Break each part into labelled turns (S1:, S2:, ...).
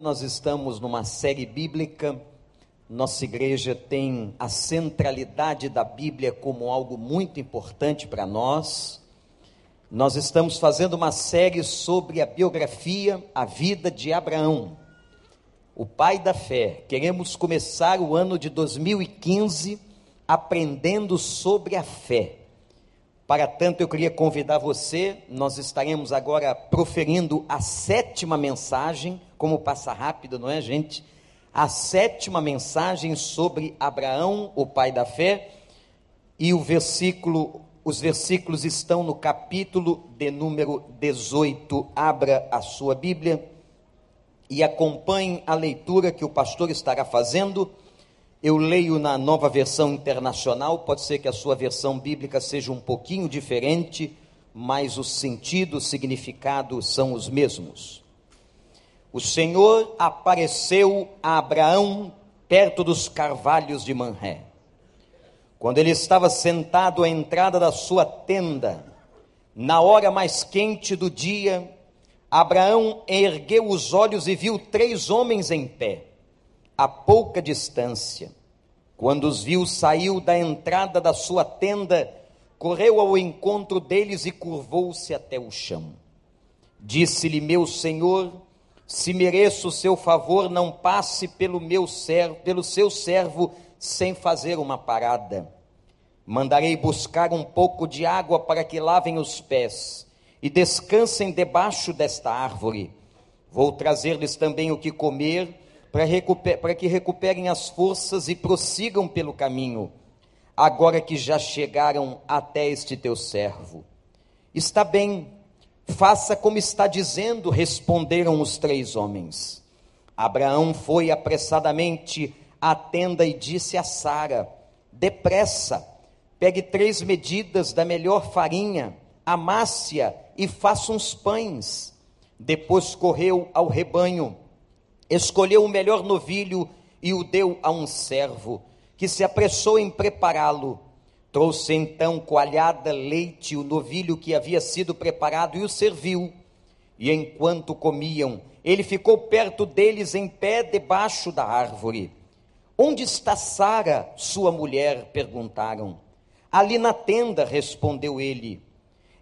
S1: Nós estamos numa série bíblica. Nossa igreja tem a centralidade da Bíblia como algo muito importante para nós. Nós estamos fazendo uma série sobre a biografia, a vida de Abraão, o pai da fé. Queremos começar o ano de 2015 aprendendo sobre a fé. Para tanto, eu queria convidar você, nós estaremos agora proferindo a sétima mensagem, como passa rápido, não é, gente? A sétima mensagem sobre Abraão, o pai da fé, e o versículo, os versículos estão no capítulo de número 18. Abra a sua Bíblia e acompanhe a leitura que o pastor estará fazendo eu leio na nova versão internacional, pode ser que a sua versão bíblica seja um pouquinho diferente, mas o sentido, o significado são os mesmos. O Senhor apareceu a Abraão perto dos carvalhos de Manré. Quando ele estava sentado à entrada da sua tenda, na hora mais quente do dia, Abraão ergueu os olhos e viu três homens em pé a pouca distância. Quando os viu, saiu da entrada da sua tenda, correu ao encontro deles e curvou-se até o chão. Disse-lhe: Meu senhor, se mereço o seu favor, não passe pelo meu servo, pelo seu servo sem fazer uma parada. Mandarei buscar um pouco de água para que lavem os pés e descansem debaixo desta árvore. Vou trazer-lhes também o que comer para, recuper, que recuperem as forças e prossigam pelo caminho, agora que já chegaram até este teu servo. Está bem, faça como está dizendo, responderam os três homens. Abraão foi apressadamente à tenda e disse a Sara: Depressa, pegue três medidas da melhor farinha, amasse-a e faça uns pães. Depois correu ao rebanho escolheu o melhor novilho e o deu a um servo, que se apressou em prepará-lo. Trouxe então coalhada, leite, o novilho que havia sido preparado e o serviu. E enquanto comiam, ele ficou perto deles em pé debaixo da árvore. Onde está Sara, sua mulher? perguntaram. Ali na tenda, respondeu ele.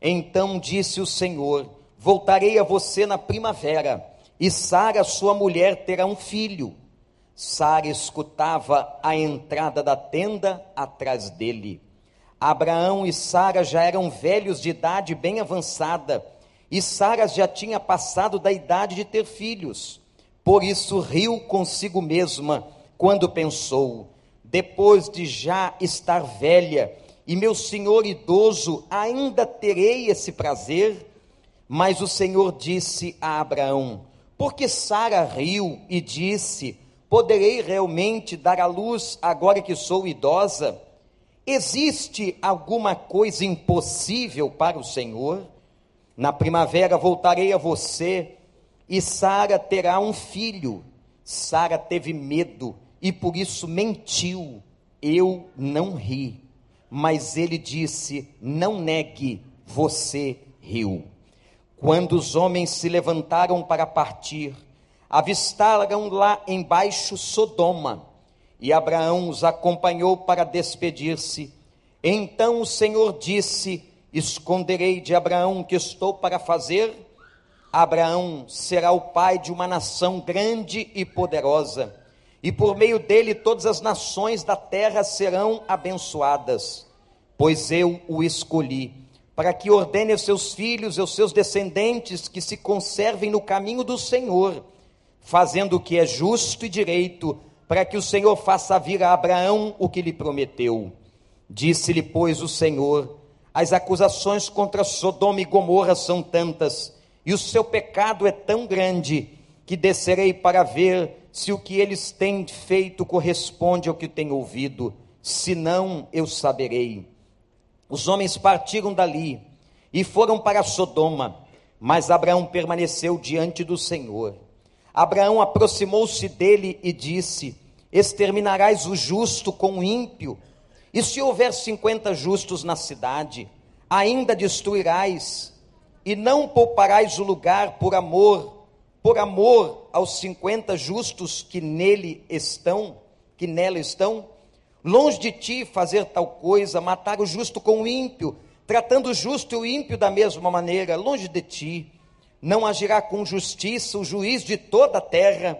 S1: Então disse o Senhor: Voltarei a você na primavera e Sara, sua mulher, terá um filho. Sara escutava a entrada da tenda atrás dele. Abraão e Sara já eram velhos de idade bem avançada, e Sara já tinha passado da idade de ter filhos. Por isso riu consigo mesma quando pensou: depois de já estar velha e meu senhor idoso, ainda terei esse prazer? Mas o Senhor disse a Abraão: porque Sara riu e disse: Poderei realmente dar à luz agora que sou idosa? Existe alguma coisa impossível para o Senhor? Na primavera voltarei a você e Sara terá um filho. Sara teve medo e por isso mentiu. Eu não ri. Mas ele disse: Não negue, você riu. Quando os homens se levantaram para partir, avistaram lá embaixo Sodoma, e Abraão os acompanhou para despedir-se. Então o Senhor disse: Esconderei de Abraão o que estou para fazer? Abraão será o pai de uma nação grande e poderosa, e por meio dele todas as nações da terra serão abençoadas, pois eu o escolhi para que ordene aos seus filhos, aos seus descendentes, que se conservem no caminho do Senhor, fazendo o que é justo e direito, para que o Senhor faça vir a Abraão o que lhe prometeu. Disse-lhe, pois, o Senhor: As acusações contra Sodoma e Gomorra são tantas, e o seu pecado é tão grande, que descerei para ver se o que eles têm feito corresponde ao que tenho ouvido, se não, eu saberei. Os homens partiram dali e foram para Sodoma, mas Abraão permaneceu diante do Senhor. Abraão aproximou-se dele e disse: Exterminarás o justo com o ímpio? E se houver cinquenta justos na cidade, ainda destruirás, e não pouparás o lugar por amor por amor aos 50 justos que nele estão, que nela estão? Longe de ti fazer tal coisa, matar o justo com o ímpio, tratando o justo e o ímpio da mesma maneira, longe de ti. Não agirá com justiça o juiz de toda a terra?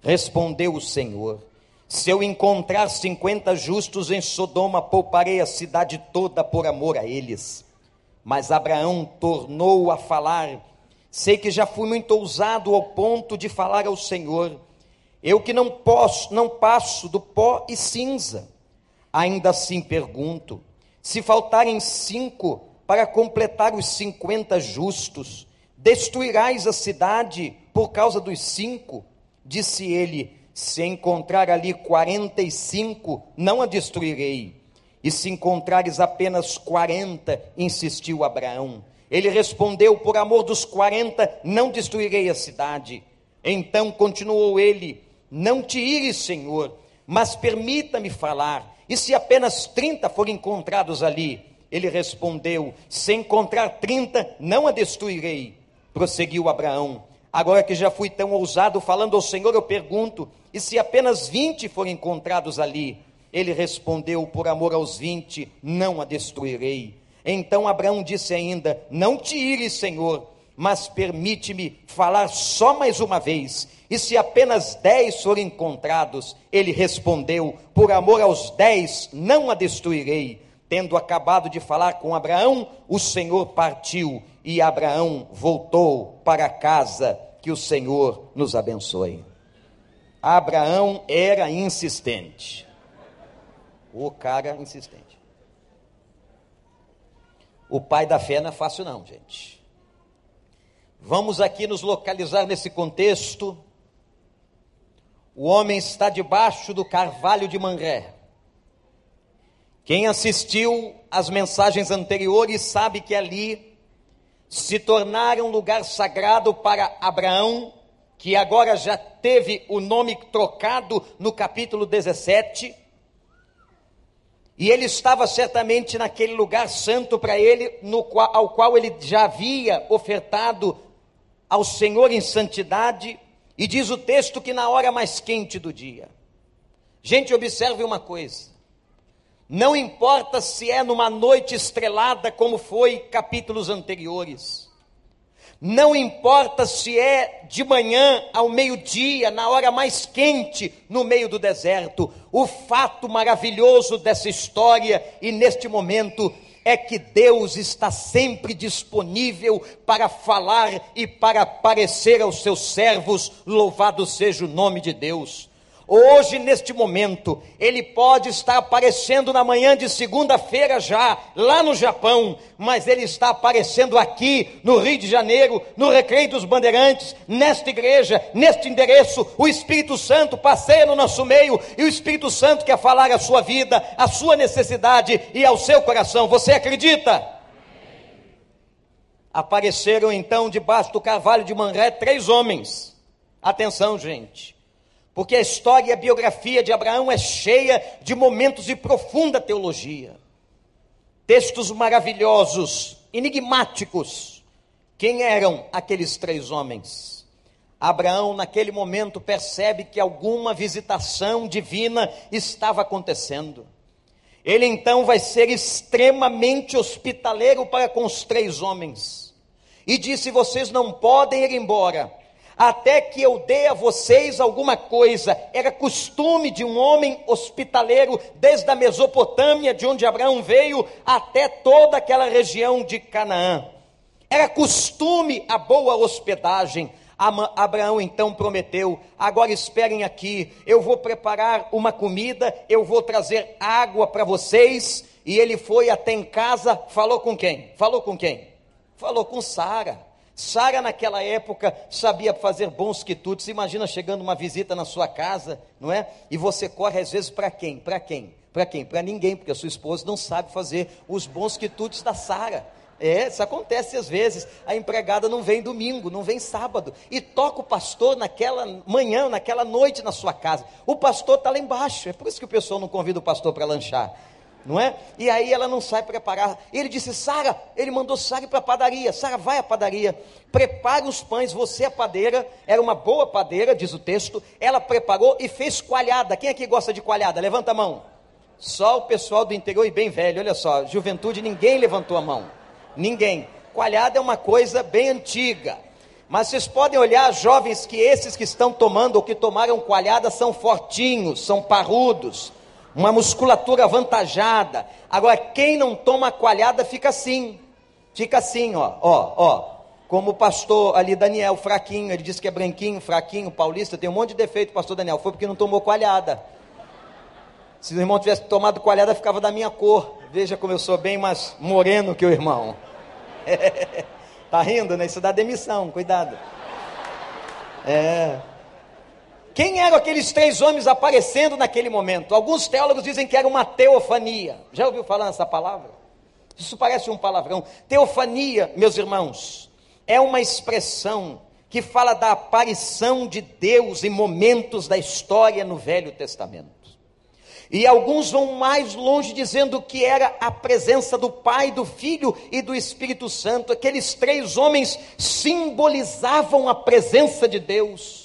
S1: Respondeu o Senhor. Se eu encontrar cinquenta justos em Sodoma, pouparei a cidade toda por amor a eles. Mas Abraão tornou a falar: Sei que já fui muito ousado ao ponto de falar ao Senhor. Eu que não posso, não passo do pó e cinza. Ainda assim pergunto: se faltarem cinco para completar os cinquenta justos, destruirás a cidade por causa dos cinco? Disse ele: se encontrar ali quarenta e cinco, não a destruirei. E se encontrares apenas quarenta, insistiu Abraão. Ele respondeu: Por amor dos quarenta, não destruirei a cidade. Então continuou ele: Não te ires, Senhor, mas permita-me falar. E se apenas trinta forem encontrados ali? Ele respondeu: Se encontrar trinta, não a destruirei. Prosseguiu Abraão: Agora que já fui tão ousado falando ao Senhor, eu pergunto: e se apenas vinte forem encontrados ali? Ele respondeu: Por amor aos vinte, não a destruirei. Então Abraão disse ainda: Não te ires, Senhor, mas permite-me falar só mais uma vez. E se apenas dez forem encontrados? Ele respondeu: Por amor aos dez, não a destruirei. Tendo acabado de falar com Abraão, o Senhor partiu e Abraão voltou para casa. Que o Senhor nos abençoe. Abraão era insistente. O cara insistente. O pai da fé não é fácil, não, gente. Vamos aqui nos localizar nesse contexto. O homem está debaixo do carvalho de Manré. Quem assistiu às mensagens anteriores sabe que ali se tornara um lugar sagrado para Abraão que agora já teve o nome trocado no capítulo 17. E ele estava certamente naquele lugar santo para ele, qual, ao qual ele já havia ofertado ao Senhor em santidade. E diz o texto que na hora mais quente do dia. Gente, observe uma coisa. Não importa se é numa noite estrelada, como foi capítulos anteriores. Não importa se é de manhã ao meio-dia, na hora mais quente, no meio do deserto, o fato maravilhoso dessa história e neste momento é que Deus está sempre disponível para falar e para aparecer aos seus servos, louvado seja o nome de Deus. Hoje, neste momento, ele pode estar aparecendo na manhã de segunda-feira já, lá no Japão, mas ele está aparecendo aqui, no Rio de Janeiro, no Recreio dos Bandeirantes, nesta igreja, neste endereço. O Espírito Santo passeia no nosso meio e o Espírito Santo quer falar a sua vida, a sua necessidade e ao seu coração. Você acredita? Apareceram então debaixo do carvalho de Manré três homens. Atenção, gente porque a história e a biografia de Abraão é cheia de momentos de profunda teologia. Textos maravilhosos, enigmáticos. Quem eram aqueles três homens? Abraão, naquele momento, percebe que alguma visitação divina estava acontecendo. Ele então vai ser extremamente hospitaleiro para com os três homens. E disse: Vocês não podem ir embora até que eu dê a vocês alguma coisa. Era costume de um homem hospitaleiro, desde a Mesopotâmia, de onde Abraão veio, até toda aquela região de Canaã. Era costume a boa hospedagem. Abraão então prometeu: agora esperem aqui, eu vou preparar uma comida, eu vou trazer água para vocês. E ele foi até em casa, falou com quem? Falou com quem? Falou com Sara. Sara, naquela época, sabia fazer bons quitutes. Imagina chegando uma visita na sua casa, não é? E você corre às vezes para quem? Para quem? Para quem? Para ninguém, porque a sua esposa não sabe fazer os bons quitutes da Sara. É, isso acontece às vezes. A empregada não vem domingo, não vem sábado. E toca o pastor naquela manhã, naquela noite na sua casa. O pastor está lá embaixo. É por isso que o pessoal não convida o pastor para lanchar. Não é? E aí ela não sai preparar. Ele disse: Sara, ele mandou Sara para a padaria. Sara, vai à padaria, prepare os pães. Você é padeira, era uma boa padeira, diz o texto. Ela preparou e fez coalhada. Quem aqui gosta de coalhada? Levanta a mão. Só o pessoal do interior e bem velho, olha só, juventude, ninguém levantou a mão. Ninguém. Coalhada é uma coisa bem antiga. Mas vocês podem olhar, jovens, que esses que estão tomando ou que tomaram coalhada são fortinhos, são parrudos, uma musculatura avantajada. Agora, quem não toma coalhada fica assim, fica assim, ó, ó, ó. Como o pastor ali, Daniel, fraquinho, ele disse que é branquinho, fraquinho, paulista, tem um monte de defeito, pastor Daniel, foi porque não tomou coalhada. Se o irmão tivesse tomado coalhada, ficava da minha cor. Veja como eu sou bem mais moreno que o irmão. Tá rindo, né? Isso dá demissão, cuidado. É. Quem eram aqueles três homens aparecendo naquele momento? Alguns teólogos dizem que era uma teofania. Já ouviu falar nessa palavra? Isso parece um palavrão. Teofania, meus irmãos, é uma expressão que fala da aparição de Deus em momentos da história no Velho Testamento. E alguns vão mais longe dizendo que era a presença do Pai, do Filho e do Espírito Santo. Aqueles três homens simbolizavam a presença de Deus,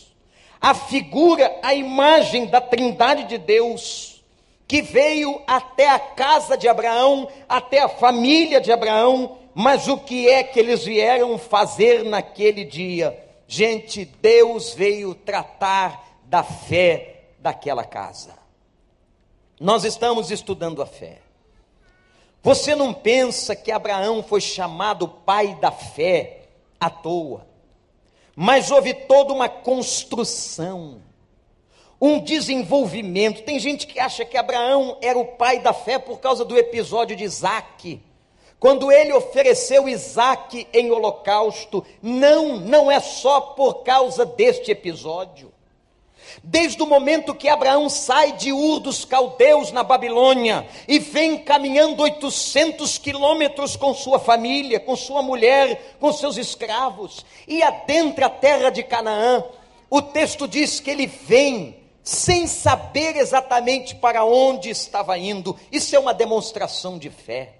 S1: a figura, a imagem da Trindade de Deus, que veio até a casa de Abraão, até a família de Abraão. Mas o que é que eles vieram fazer naquele dia? Gente, Deus veio tratar da fé daquela casa. Nós estamos estudando a fé. Você não pensa que Abraão foi chamado pai da fé à toa, mas houve toda uma construção, um desenvolvimento. Tem gente que acha que Abraão era o pai da fé por causa do episódio de Isaac. Quando ele ofereceu Isaac em holocausto, não, não é só por causa deste episódio. Desde o momento que Abraão sai de Ur dos Caldeus na Babilônia e vem caminhando 800 quilômetros com sua família, com sua mulher, com seus escravos e adentra a terra de Canaã, o texto diz que ele vem sem saber exatamente para onde estava indo. Isso é uma demonstração de fé.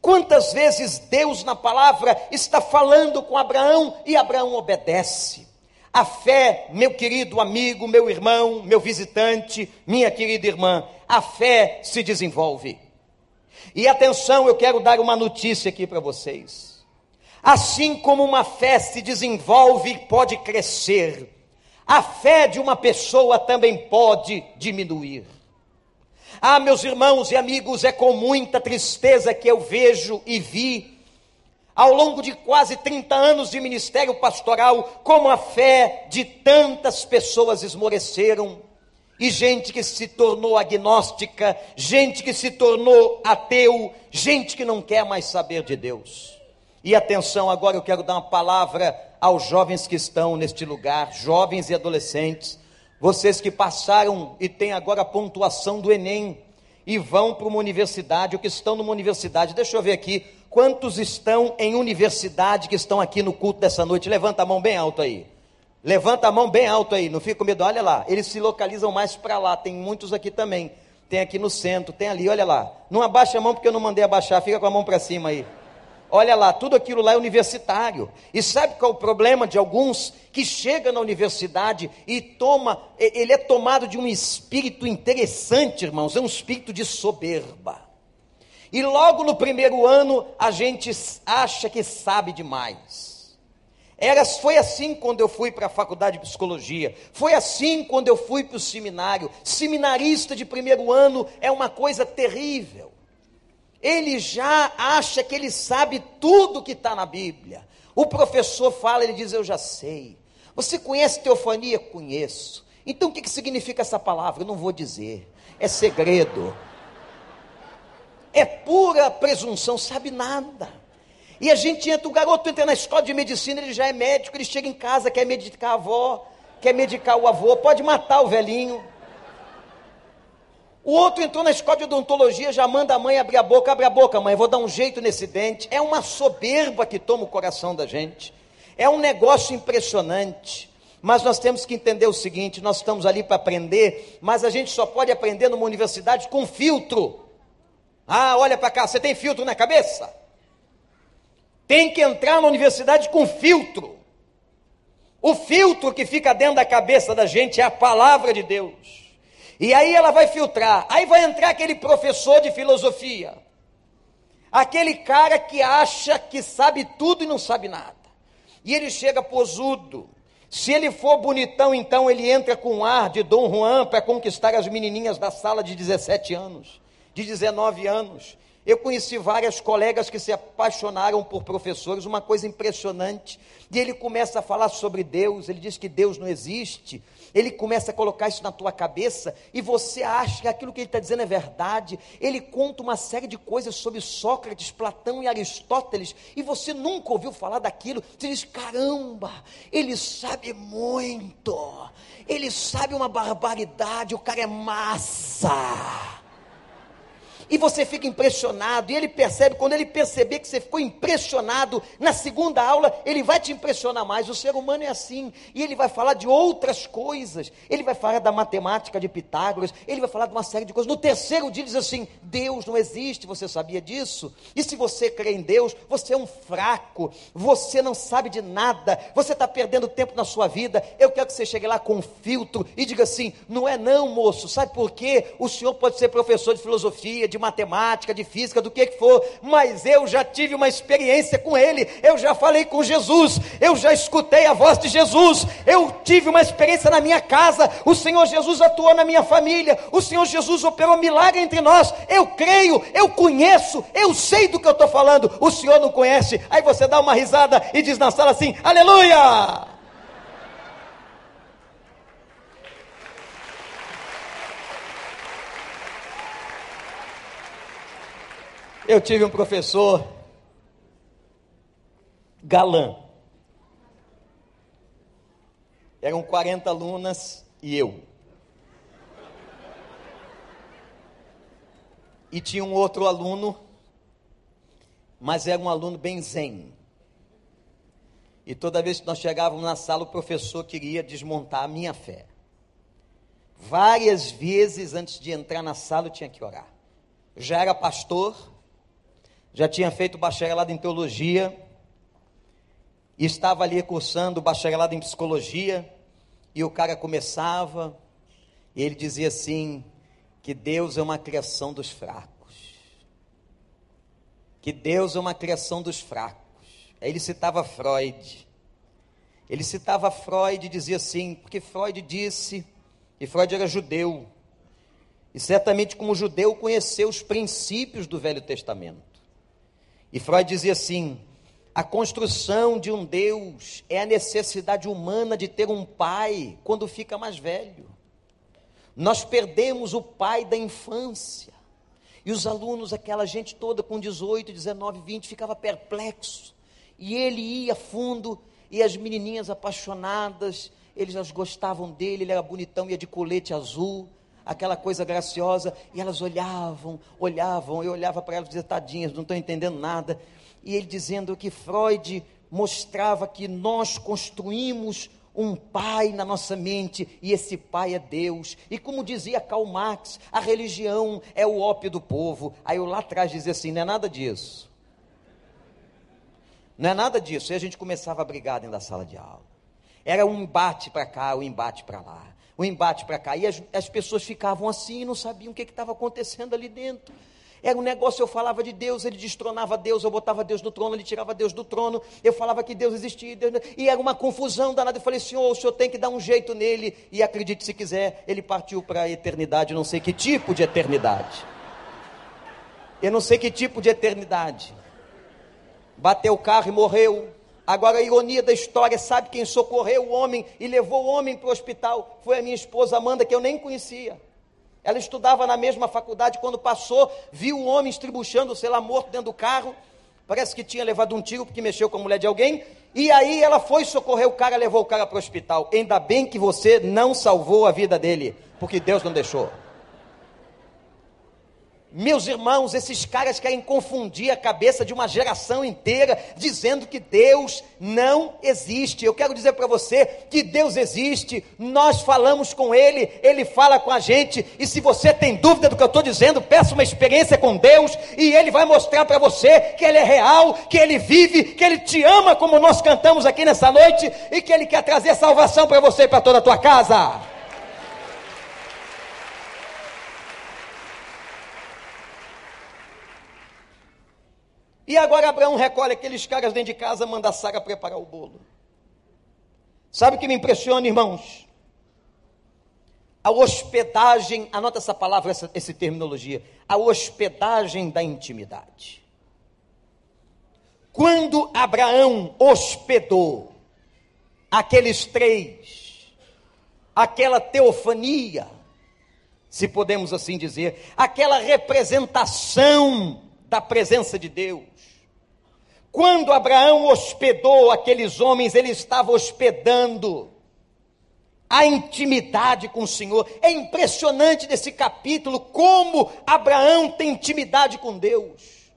S1: Quantas vezes Deus na palavra está falando com Abraão e Abraão obedece? A fé, meu querido amigo, meu irmão, meu visitante, minha querida irmã, a fé se desenvolve. E atenção, eu quero dar uma notícia aqui para vocês. Assim como uma fé se desenvolve e pode crescer, a fé de uma pessoa também pode diminuir. Ah, meus irmãos e amigos, é com muita tristeza que eu vejo e vi ao longo de quase 30 anos de ministério pastoral, como a fé de tantas pessoas esmoreceram, e gente que se tornou agnóstica, gente que se tornou ateu, gente que não quer mais saber de Deus. E atenção, agora eu quero dar uma palavra aos jovens que estão neste lugar, jovens e adolescentes, vocês que passaram e têm agora a pontuação do Enem e vão para uma universidade, ou que estão numa universidade, deixa eu ver aqui, Quantos estão em universidade que estão aqui no culto dessa noite? Levanta a mão bem alto aí. Levanta a mão bem alto aí, não fica com medo. Olha lá, eles se localizam mais para lá. Tem muitos aqui também. Tem aqui no centro, tem ali, olha lá. Não abaixa a mão porque eu não mandei abaixar, fica com a mão para cima aí. Olha lá, tudo aquilo lá é universitário. E sabe qual é o problema de alguns que chega na universidade e toma, ele é tomado de um espírito interessante, irmãos, é um espírito de soberba. E logo no primeiro ano a gente acha que sabe demais. Era, foi assim quando eu fui para a faculdade de psicologia. Foi assim quando eu fui para o seminário. Seminarista de primeiro ano é uma coisa terrível. Ele já acha que ele sabe tudo que está na Bíblia. O professor fala, ele diz: Eu já sei. Você conhece teofania? Conheço. Então o que, que significa essa palavra? Eu não vou dizer. É segredo é pura presunção, sabe nada. E a gente entra, o garoto entra na escola de medicina, ele já é médico, ele chega em casa, quer medicar a avó, quer medicar o avô, pode matar o velhinho. O outro entrou na escola de odontologia, já manda a mãe abrir a boca, abre a boca, mãe, vou dar um jeito nesse dente. É uma soberba que toma o coração da gente. É um negócio impressionante. Mas nós temos que entender o seguinte: nós estamos ali para aprender, mas a gente só pode aprender numa universidade com filtro. Ah, olha para cá, você tem filtro na cabeça? Tem que entrar na universidade com filtro. O filtro que fica dentro da cabeça da gente é a palavra de Deus. E aí ela vai filtrar. Aí vai entrar aquele professor de filosofia. Aquele cara que acha que sabe tudo e não sabe nada. E ele chega posudo. Se ele for bonitão, então ele entra com ar de Dom Juan para conquistar as menininhas da sala de 17 anos, de 19 anos. Eu conheci várias colegas que se apaixonaram por professores, uma coisa impressionante. E ele começa a falar sobre Deus, ele diz que Deus não existe. Ele começa a colocar isso na tua cabeça e você acha que aquilo que ele está dizendo é verdade. Ele conta uma série de coisas sobre Sócrates, Platão e Aristóteles e você nunca ouviu falar daquilo. Você diz: caramba, ele sabe muito, ele sabe uma barbaridade, o cara é massa. E você fica impressionado, e ele percebe, quando ele perceber que você ficou impressionado, na segunda aula, ele vai te impressionar mais. O ser humano é assim, e ele vai falar de outras coisas. Ele vai falar da matemática de Pitágoras, ele vai falar de uma série de coisas. No terceiro dia, diz assim: Deus não existe, você sabia disso? E se você crê em Deus, você é um fraco, você não sabe de nada, você está perdendo tempo na sua vida. Eu quero que você chegue lá com um filtro e diga assim: não é não, moço, sabe por quê? O senhor pode ser professor de filosofia, de matemática, de física, do que que for, mas eu já tive uma experiência com ele, eu já falei com Jesus, eu já escutei a voz de Jesus, eu tive uma experiência na minha casa, o Senhor Jesus atuou na minha família, o Senhor Jesus operou milagre entre nós, eu creio, eu conheço, eu sei do que eu estou falando, o Senhor não conhece, aí você dá uma risada e diz na sala assim: Aleluia! Eu tive um professor galã. Eram 40 alunas e eu. E tinha um outro aluno, mas era um aluno bem zen. E toda vez que nós chegávamos na sala, o professor queria desmontar a minha fé. Várias vezes antes de entrar na sala, eu tinha que orar. Já era pastor, já tinha feito bacharelado em teologia, e estava ali cursando bacharelado em psicologia, e o cara começava, e ele dizia assim: que Deus é uma criação dos fracos. Que Deus é uma criação dos fracos. Aí ele citava Freud. Ele citava Freud e dizia assim, porque Freud disse, e Freud era judeu, e certamente como judeu conheceu os princípios do Velho Testamento. E Freud dizia assim: a construção de um Deus é a necessidade humana de ter um pai quando fica mais velho. Nós perdemos o pai da infância. E os alunos, aquela gente toda com 18, 19, 20, ficava perplexo. E ele ia fundo, e as menininhas apaixonadas, eles as gostavam dele, ele era bonitão, ia de colete azul aquela coisa graciosa, e elas olhavam, olhavam, eu olhava para elas e dizia, tadinhas, não estou entendendo nada. E ele dizendo que Freud mostrava que nós construímos um pai na nossa mente e esse pai é Deus. E como dizia Karl Marx, a religião é o ópio do povo. Aí eu lá atrás dizia assim: não é nada disso. Não é nada disso. E a gente começava a brigar dentro da sala de aula. Era um embate para cá, um embate para lá o embate para cá. E as, as, pessoas ficavam assim e não sabiam o que estava acontecendo ali dentro. Era um negócio, eu falava de Deus, ele destronava Deus, eu botava Deus no trono, ele tirava Deus do trono, eu falava que Deus existia, Deus, e era uma confusão danada. Eu falei, Senhor, o Senhor tem que dar um jeito nele, e acredite se quiser, ele partiu para a eternidade, não sei que tipo de eternidade. Eu não sei que tipo de eternidade. Bateu o carro e morreu. Agora, a ironia da história, sabe quem socorreu o homem e levou o homem para o hospital? Foi a minha esposa Amanda, que eu nem conhecia. Ela estudava na mesma faculdade, quando passou, viu o homem estribuchando, sei lá, morto dentro do carro. Parece que tinha levado um tiro porque mexeu com a mulher de alguém. E aí ela foi socorrer o cara, levou o cara para o hospital. Ainda bem que você não salvou a vida dele, porque Deus não deixou. Meus irmãos, esses caras querem confundir a cabeça de uma geração inteira, dizendo que Deus não existe. Eu quero dizer para você que Deus existe, nós falamos com Ele, Ele fala com a gente, e se você tem dúvida do que eu estou dizendo, peça uma experiência com Deus, e Ele vai mostrar para você que Ele é real, que Ele vive, que Ele te ama, como nós cantamos aqui nessa noite, e que Ele quer trazer salvação para você e para toda a tua casa. E agora Abraão recolhe aqueles caras dentro de casa, manda Sara preparar o bolo. Sabe o que me impressiona, irmãos? A hospedagem, anota essa palavra, essa, essa terminologia, a hospedagem da intimidade. Quando Abraão hospedou aqueles três, aquela teofania, se podemos assim dizer, aquela representação da presença de Deus, quando Abraão hospedou aqueles homens, ele estava hospedando a intimidade com o Senhor. É impressionante nesse capítulo como Abraão tem intimidade com Deus.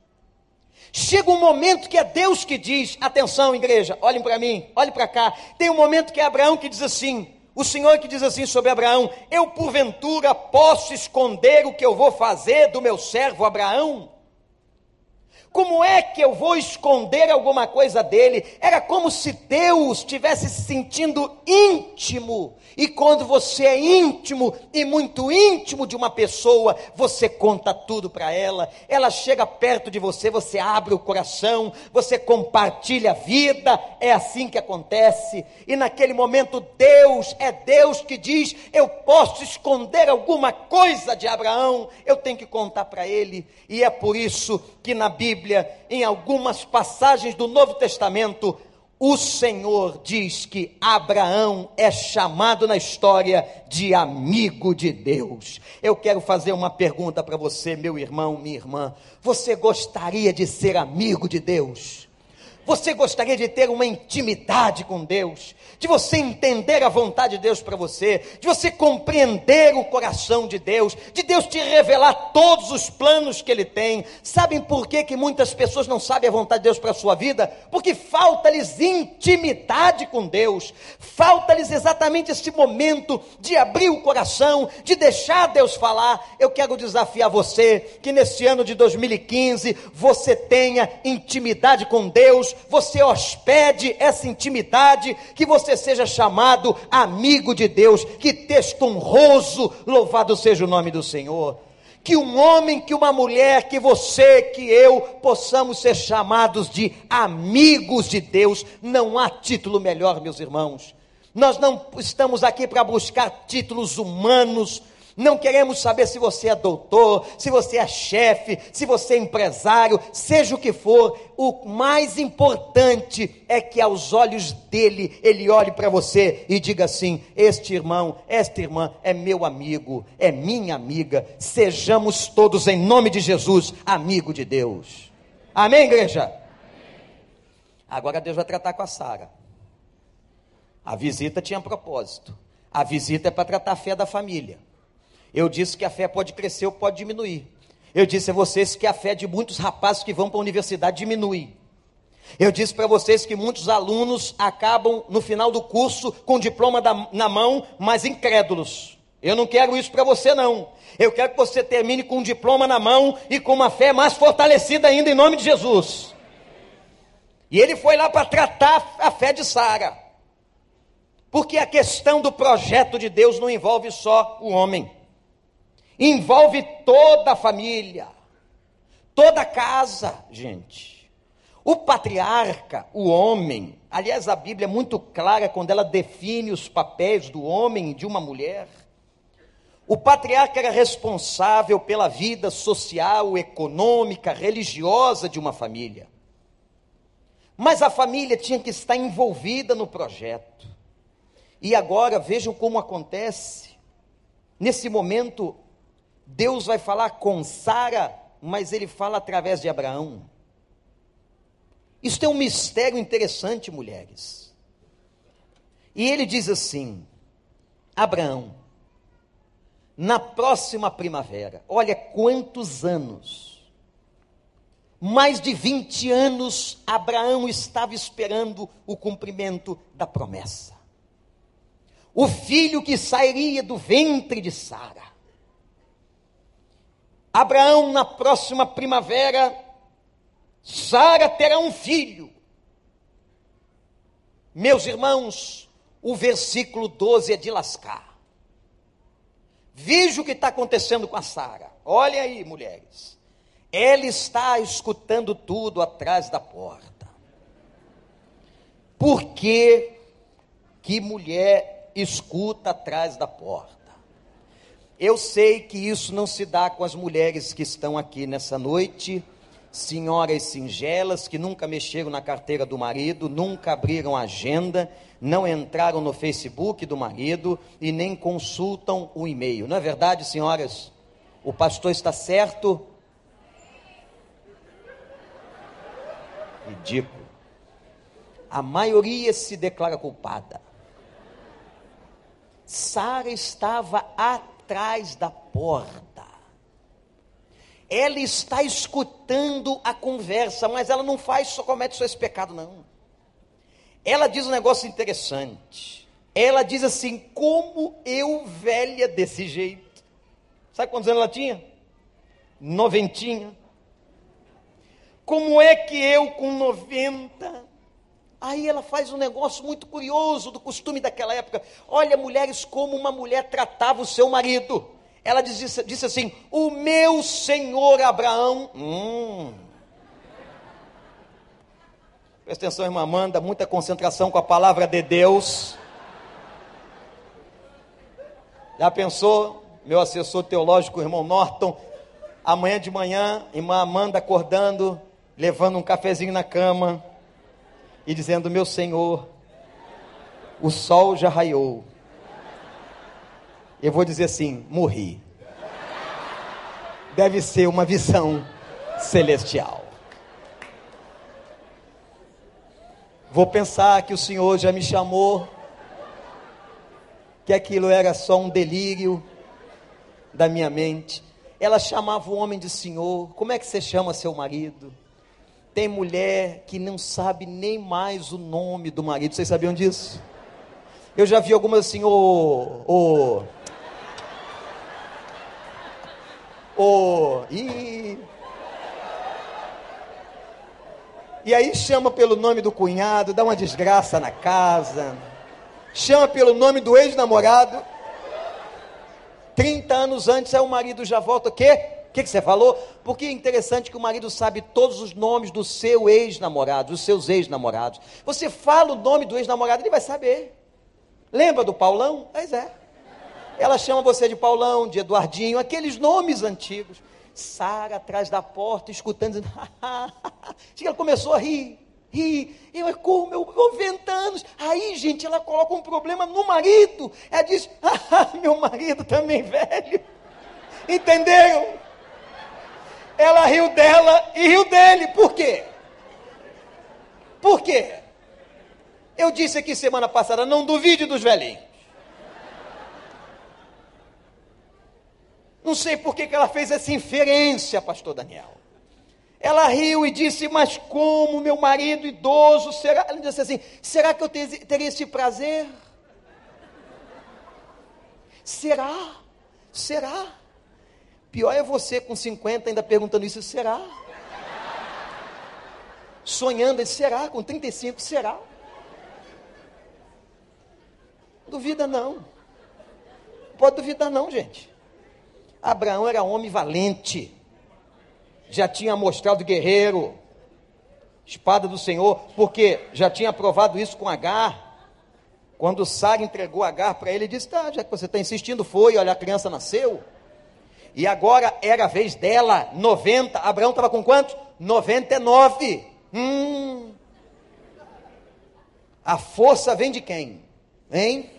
S1: Chega um momento que é Deus que diz: atenção, igreja, olhem para mim, olhem para cá. Tem um momento que é Abraão que diz assim: o Senhor que diz assim sobre Abraão: Eu porventura posso esconder o que eu vou fazer do meu servo Abraão? Como é que eu vou esconder alguma coisa dele? Era como se Deus estivesse se sentindo íntimo. E quando você é íntimo e muito íntimo de uma pessoa, você conta tudo para ela. Ela chega perto de você, você abre o coração, você compartilha a vida. É assim que acontece. E naquele momento, Deus é Deus que diz: Eu posso esconder alguma coisa de Abraão, eu tenho que contar para ele. E é por isso que na Bíblia, em algumas passagens do Novo Testamento, o Senhor diz que Abraão é chamado na história de amigo de Deus. Eu quero fazer uma pergunta para você, meu irmão, minha irmã. Você gostaria de ser amigo de Deus? Você gostaria de ter uma intimidade com Deus? De você entender a vontade de Deus para você, de você compreender o coração de Deus, de Deus te revelar todos os planos que Ele tem. Sabem por que, que muitas pessoas não sabem a vontade de Deus para a sua vida? Porque falta-lhes intimidade com Deus, falta-lhes exatamente esse momento de abrir o coração, de deixar Deus falar. Eu quero desafiar você que nesse ano de 2015 você tenha intimidade com Deus, você hospede essa intimidade, que você você seja chamado amigo de Deus. Que texto honroso, louvado seja o nome do Senhor. Que um homem, que uma mulher, que você, que eu, possamos ser chamados de amigos de Deus. Não há título melhor, meus irmãos. Nós não estamos aqui para buscar títulos humanos, não queremos saber se você é doutor, se você é chefe, se você é empresário, seja o que for. O mais importante é que aos olhos dele, ele olhe para você e diga assim: Este irmão, esta irmã é meu amigo, é minha amiga. Sejamos todos, em nome de Jesus, amigo de Deus. Amém, igreja? Agora Deus vai tratar com a Sara. A visita tinha propósito. A visita é para tratar a fé da família. Eu disse que a fé pode crescer ou pode diminuir. Eu disse a vocês que a fé de muitos rapazes que vão para a universidade diminui. Eu disse para vocês que muitos alunos acabam no final do curso com o diploma da, na mão, mas incrédulos. Eu não quero isso para você, não. Eu quero que você termine com um diploma na mão e com uma fé mais fortalecida ainda, em nome de Jesus. E ele foi lá para tratar a fé de Sara. Porque a questão do projeto de Deus não envolve só o homem envolve toda a família, toda a casa, gente. O patriarca, o homem, aliás, a Bíblia é muito clara quando ela define os papéis do homem e de uma mulher. O patriarca era responsável pela vida social, econômica, religiosa de uma família. Mas a família tinha que estar envolvida no projeto. E agora vejam como acontece. Nesse momento, Deus vai falar com Sara, mas ele fala através de Abraão. Isso é um mistério interessante, mulheres. E ele diz assim: Abraão, na próxima primavera. Olha quantos anos. Mais de 20 anos Abraão estava esperando o cumprimento da promessa. O filho que sairia do ventre de Sara. Abraão, na próxima primavera, Sara terá um filho. Meus irmãos, o versículo 12 é de lascar. Veja o que está acontecendo com a Sara. Olha aí, mulheres. Ela está escutando tudo atrás da porta. Por que, que mulher escuta atrás da porta? Eu sei que isso não se dá com as mulheres que estão aqui nessa noite, senhoras singelas que nunca mexeram na carteira do marido, nunca abriram agenda, não entraram no Facebook do marido e nem consultam o e-mail. Não é verdade, senhoras? O pastor está certo? Ridículo. A maioria se declara culpada. Sara estava atrás da porta. Ela está escutando a conversa, mas ela não faz, só comete só esse pecado, não. Ela diz um negócio interessante. Ela diz assim: como eu velha desse jeito. Sabe quantos anos ela tinha? Noventinha. Como é que eu com 90 Aí ela faz um negócio muito curioso do costume daquela época. Olha, mulheres, como uma mulher tratava o seu marido. Ela disse, disse assim: O meu senhor Abraão. Hum. Presta atenção, irmã Amanda, muita concentração com a palavra de Deus. Já pensou, meu assessor teológico, irmão Norton, amanhã de manhã, irmã Amanda acordando, levando um cafezinho na cama e dizendo: Meu Senhor, o sol já raiou. Eu vou dizer assim: morri. Deve ser uma visão celestial. Vou pensar que o Senhor já me chamou, que aquilo era só um delírio da minha mente. Ela chamava o homem de Senhor. Como é que você chama seu marido? Tem mulher que não sabe nem mais o nome do marido. Vocês sabiam disso? Eu já vi algumas assim, ô. ô. ô. e E aí chama pelo nome do cunhado, dá uma desgraça na casa. Chama pelo nome do ex-namorado. 30 anos antes, aí o marido já volta, o quê? Que, que você falou? Porque é interessante que o marido sabe todos os nomes do seu ex-namorado, dos seus ex-namorados. Você fala o nome do ex-namorado, ele vai saber. Lembra do Paulão? Pois é. Ela chama você de Paulão, de Eduardinho, aqueles nomes antigos. Sara atrás da porta, escutando, dizendo, ela começou a rir, rir. Eu, como, eu, 90 anos. Aí, gente, ela coloca um problema no marido. Ela diz, ah, meu marido também velho. Entenderam? Ela riu dela e riu dele. Por quê? Por quê? Eu disse aqui semana passada, não duvide dos velhinhos. Não sei por que, ela fez essa inferência, pastor Daniel. Ela riu e disse, mas como meu marido idoso será? Ela disse assim, será que eu teria esse prazer? Será? Será? Pior é você com 50 ainda perguntando isso, será? Sonhando, será? Com 35, será? Duvida não. Pode duvidar não, gente. Abraão era homem valente. Já tinha mostrado guerreiro. Espada do Senhor, porque já tinha provado isso com Agar. Quando Sara entregou Agar para ele, ele disse: Tá, já que você está insistindo, foi, olha, a criança nasceu. E agora era a vez dela, 90. Abraão estava com quanto? 99. Hum. A força vem de quem? Hein?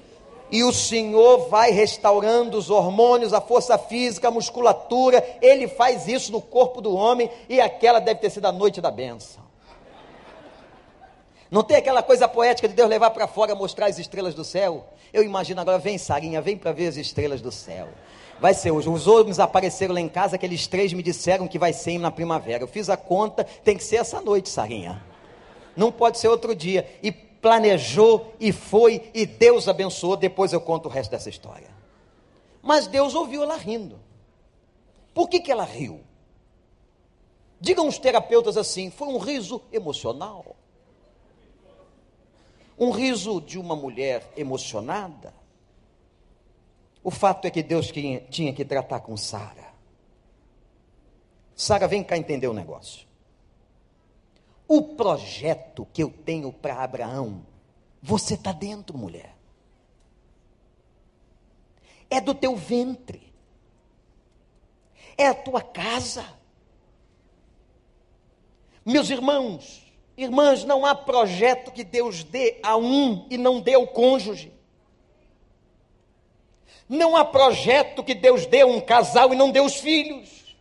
S1: E o Senhor vai restaurando os hormônios, a força física, a musculatura. Ele faz isso no corpo do homem. E aquela deve ter sido a noite da benção. Não tem aquela coisa poética de Deus levar para fora mostrar as estrelas do céu? Eu imagino agora, vem Sarinha, vem para ver as estrelas do céu. Vai ser hoje. Os homens apareceram lá em casa, aqueles três me disseram que vai ser na primavera. Eu fiz a conta, tem que ser essa noite, Sarinha. Não pode ser outro dia. E planejou, e foi, e Deus abençoou. Depois eu conto o resto dessa história. Mas Deus ouviu ela rindo. Por que, que ela riu? Digam os terapeutas assim: foi um riso emocional. Um riso de uma mulher emocionada. O fato é que Deus tinha que tratar com Sara. Sara, vem cá entender o negócio. O projeto que eu tenho para Abraão, você está dentro, mulher. É do teu ventre. É a tua casa. Meus irmãos, irmãs, não há projeto que Deus dê a um e não dê ao cônjuge. Não há projeto que Deus dê um casal e não dê os filhos.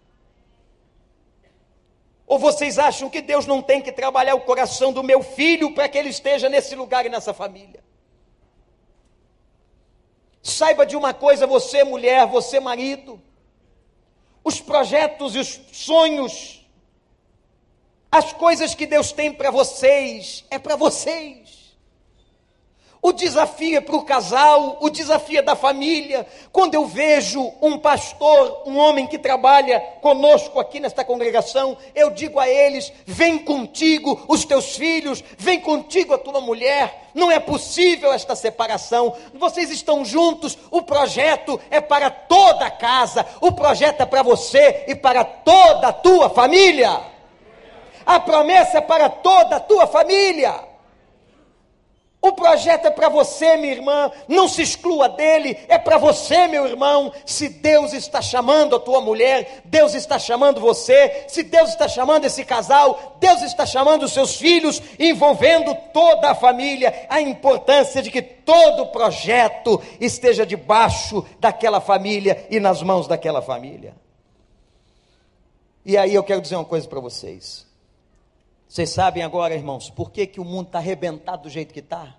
S1: Ou vocês acham que Deus não tem que trabalhar o coração do meu filho para que ele esteja nesse lugar e nessa família? Saiba de uma coisa, você mulher, você marido, os projetos e os sonhos, as coisas que Deus tem para vocês, é para vocês. O desafio é para o casal, o desafio é da família. Quando eu vejo um pastor, um homem que trabalha conosco aqui nesta congregação, eu digo a eles: vem contigo os teus filhos, vem contigo a tua mulher. Não é possível esta separação. Vocês estão juntos, o projeto é para toda a casa, o projeto é para você e para toda a tua família. A promessa é para toda a tua família. Projeto é para você, minha irmã, não se exclua dele, é para você, meu irmão. Se Deus está chamando a tua mulher, Deus está chamando você. Se Deus está chamando esse casal, Deus está chamando os seus filhos, envolvendo toda a família. A importância de que todo projeto esteja debaixo daquela família e nas mãos daquela família. E aí eu quero dizer uma coisa para vocês. Vocês sabem agora, irmãos, por que, que o mundo está arrebentado do jeito que está?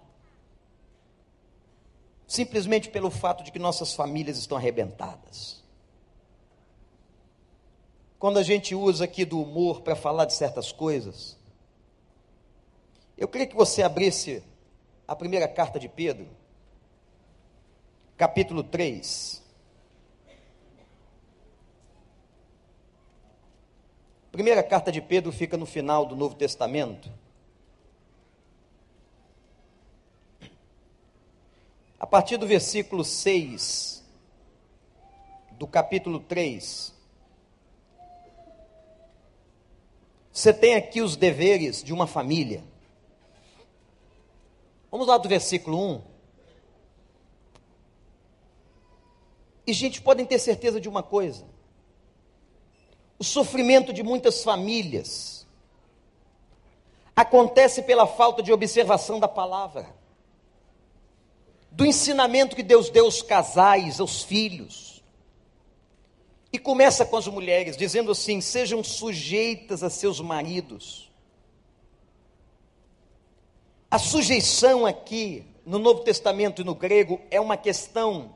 S1: Simplesmente pelo fato de que nossas famílias estão arrebentadas. Quando a gente usa aqui do humor para falar de certas coisas, eu queria que você abrisse a primeira carta de Pedro, capítulo 3. Primeira carta de Pedro fica no final do Novo Testamento. A partir do versículo 6 do capítulo 3. Você tem aqui os deveres de uma família. Vamos lá do versículo 1. E, gente, podem ter certeza de uma coisa: o sofrimento de muitas famílias acontece pela falta de observação da palavra, do ensinamento que Deus deu aos casais, aos filhos. E começa com as mulheres, dizendo assim: sejam sujeitas a seus maridos. A sujeição aqui, no Novo Testamento e no grego, é uma questão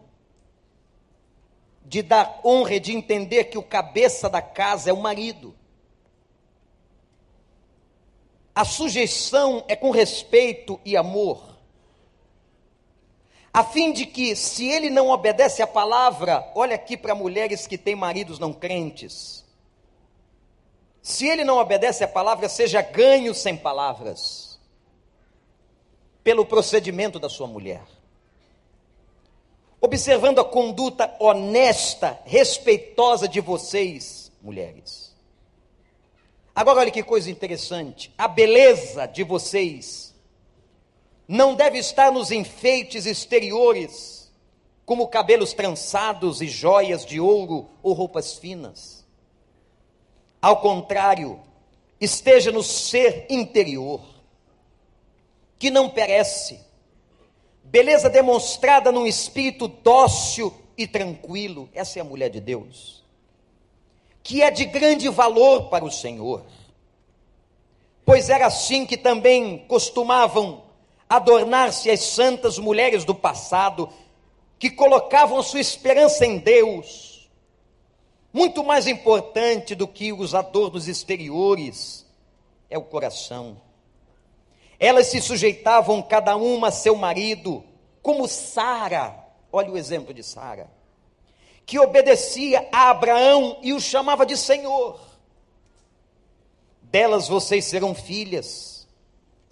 S1: de dar honra de entender que o cabeça da casa é o marido. A sujeição é com respeito e amor, a fim de que, se ele não obedece à palavra, olha aqui para mulheres que têm maridos não crentes, se ele não obedece à palavra, seja ganho sem palavras, pelo procedimento da sua mulher. Observando a conduta honesta, respeitosa de vocês, mulheres. Agora, olha que coisa interessante: a beleza de vocês não deve estar nos enfeites exteriores, como cabelos trançados e joias de ouro ou roupas finas. Ao contrário, esteja no ser interior, que não perece beleza demonstrada num espírito dócil e tranquilo. Essa é a mulher de Deus, que é de grande valor para o Senhor. pois era assim que também costumavam adornar-se as santas mulheres do passado, que colocavam sua esperança em Deus. Muito mais importante do que os adornos exteriores é o coração. Elas se sujeitavam cada uma a seu marido, como Sara, olha o exemplo de Sara, que obedecia a Abraão e o chamava de Senhor. Delas vocês serão filhas,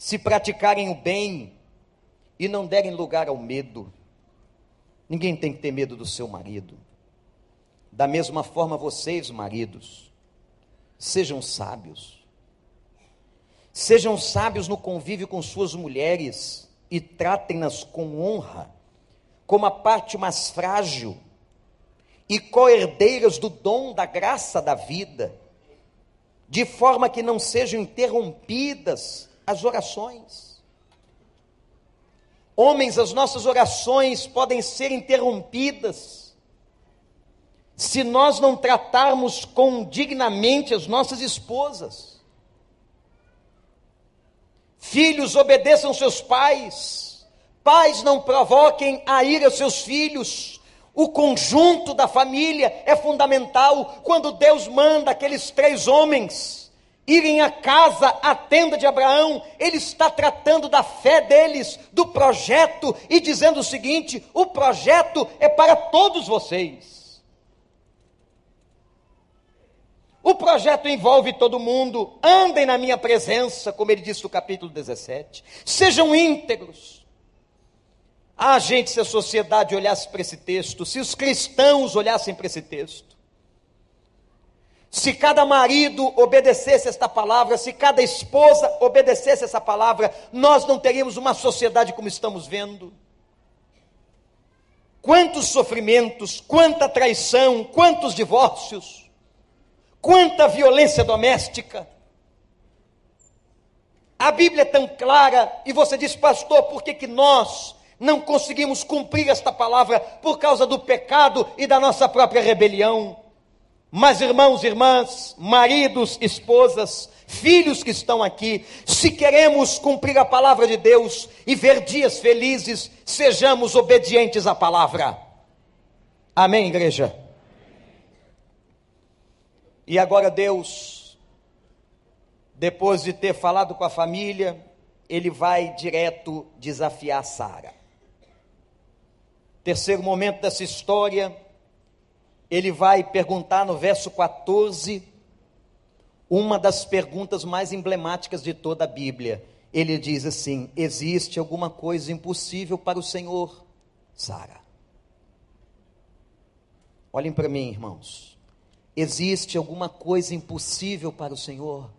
S1: se praticarem o bem e não derem lugar ao medo. Ninguém tem que ter medo do seu marido. Da mesma forma, vocês, maridos, sejam sábios. Sejam sábios no convívio com suas mulheres e tratem-nas com honra, como a parte mais frágil e co-herdeiras do dom da graça da vida, de forma que não sejam interrompidas as orações. Homens, as nossas orações podem ser interrompidas se nós não tratarmos com dignamente as nossas esposas. Filhos, obedeçam seus pais. Pais, não provoquem a ira seus filhos. O conjunto da família é fundamental. Quando Deus manda aqueles três homens irem à casa, à tenda de Abraão, ele está tratando da fé deles, do projeto, e dizendo o seguinte: o projeto é para todos vocês. O projeto envolve todo mundo, andem na minha presença, como ele disse no capítulo 17, sejam íntegros. Ah, gente, se a sociedade olhasse para esse texto, se os cristãos olhassem para esse texto, se cada marido obedecesse esta palavra, se cada esposa obedecesse essa palavra, nós não teríamos uma sociedade como estamos vendo. Quantos sofrimentos, quanta traição, quantos divórcios, quanta violência doméstica. A Bíblia é tão clara e você diz, pastor, por que, que nós não conseguimos cumprir esta palavra por causa do pecado e da nossa própria rebelião? Mas, irmãos e irmãs, maridos, esposas, filhos que estão aqui, se queremos cumprir a palavra de Deus e ver dias felizes, sejamos obedientes à palavra. Amém, igreja? E agora, Deus, depois de ter falado com a família, ele vai direto desafiar Sara. Terceiro momento dessa história ele vai perguntar no verso 14, uma das perguntas mais emblemáticas de toda a Bíblia. Ele diz assim: Existe alguma coisa impossível para o Senhor, Sara? Olhem para mim, irmãos. Existe alguma coisa impossível para o Senhor?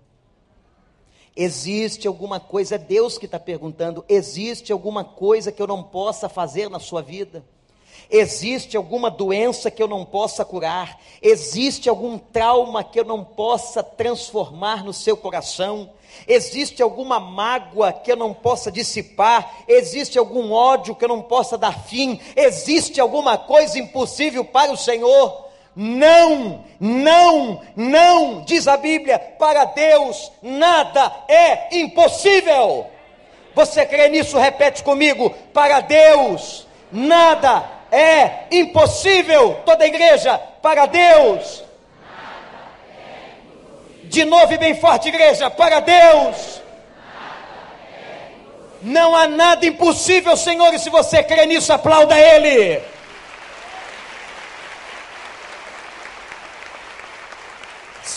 S1: Existe alguma coisa, é Deus que está perguntando: existe alguma coisa que eu não possa fazer na sua vida? Existe alguma doença que eu não possa curar? Existe algum trauma que eu não possa transformar no seu coração? Existe alguma mágoa que eu não possa dissipar? Existe algum ódio que eu não possa dar fim? Existe alguma coisa impossível para o Senhor? Não, não, não, diz a Bíblia, para Deus nada é impossível. Você crê nisso? Repete comigo: para Deus nada é impossível. Toda igreja, para Deus. De novo e bem forte, igreja, para Deus. Não há nada impossível, Senhor, e se você crê nisso, aplauda Ele.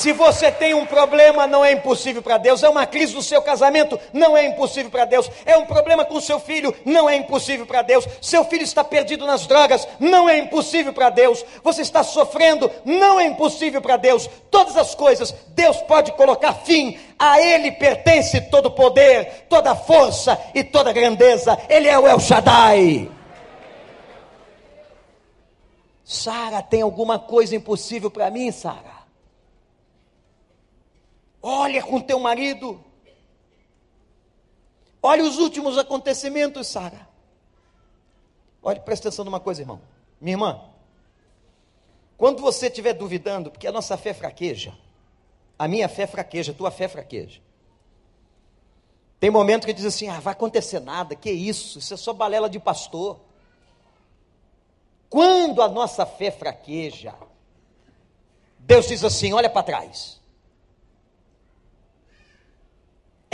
S1: Se você tem um problema, não é impossível para Deus. É uma crise no seu casamento, não é impossível para Deus. É um problema com seu filho, não é impossível para Deus. Seu filho está perdido nas drogas, não é impossível para Deus. Você está sofrendo, não é impossível para Deus. Todas as coisas, Deus pode colocar fim. A Ele pertence todo poder, toda força e toda grandeza. Ele é o El Shaddai. Sara, tem alguma coisa impossível para mim, Sara? Olha com teu marido. Olha os últimos acontecimentos, Sara. Olha, presta atenção numa coisa, irmão. Minha irmã, quando você estiver duvidando, porque a nossa fé fraqueja, a minha fé fraqueja, a tua fé fraqueja. Tem momento que diz assim: ah, vai acontecer nada, que isso, isso é só balela de pastor. Quando a nossa fé fraqueja, Deus diz assim: olha para trás.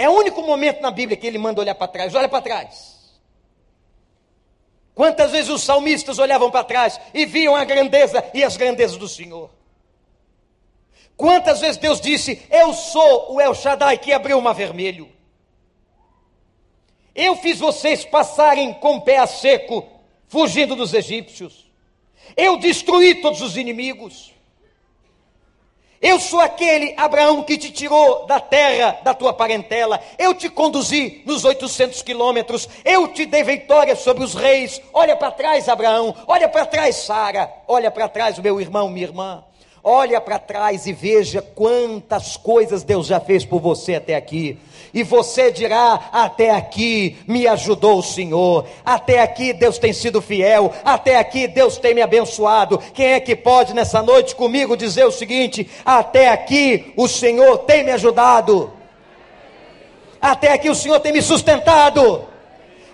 S1: É o único momento na Bíblia que ele manda olhar para trás, olha para trás. Quantas vezes os salmistas olhavam para trás e viam a grandeza e as grandezas do Senhor? Quantas vezes Deus disse: Eu sou o El Shaddai que abriu o mar vermelho. Eu fiz vocês passarem com pé a seco, fugindo dos egípcios. Eu destruí todos os inimigos. Eu sou aquele Abraão que te tirou da terra da tua parentela. Eu te conduzi nos 800 quilômetros. Eu te dei vitória sobre os reis. Olha para trás, Abraão. Olha para trás, Sara. Olha para trás, meu irmão, minha irmã. Olha para trás e veja quantas coisas Deus já fez por você até aqui. E você dirá: até aqui me ajudou o Senhor, até aqui Deus tem sido fiel, até aqui Deus tem me abençoado. Quem é que pode nessa noite comigo dizer o seguinte: até aqui o Senhor tem me ajudado, até aqui o Senhor tem me sustentado.